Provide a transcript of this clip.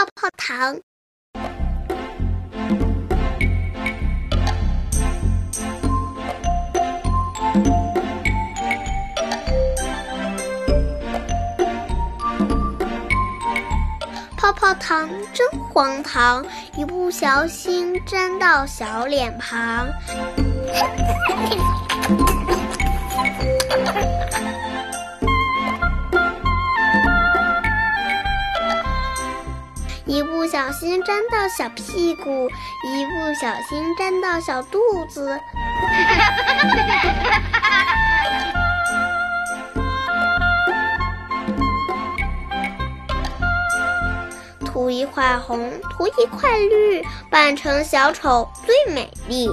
泡泡糖。泡泡糖真荒唐，一不小心粘到小脸庞。一不小心粘到小屁股，一不小心粘到小肚子。涂一块红，涂一块绿，扮成小丑最美丽。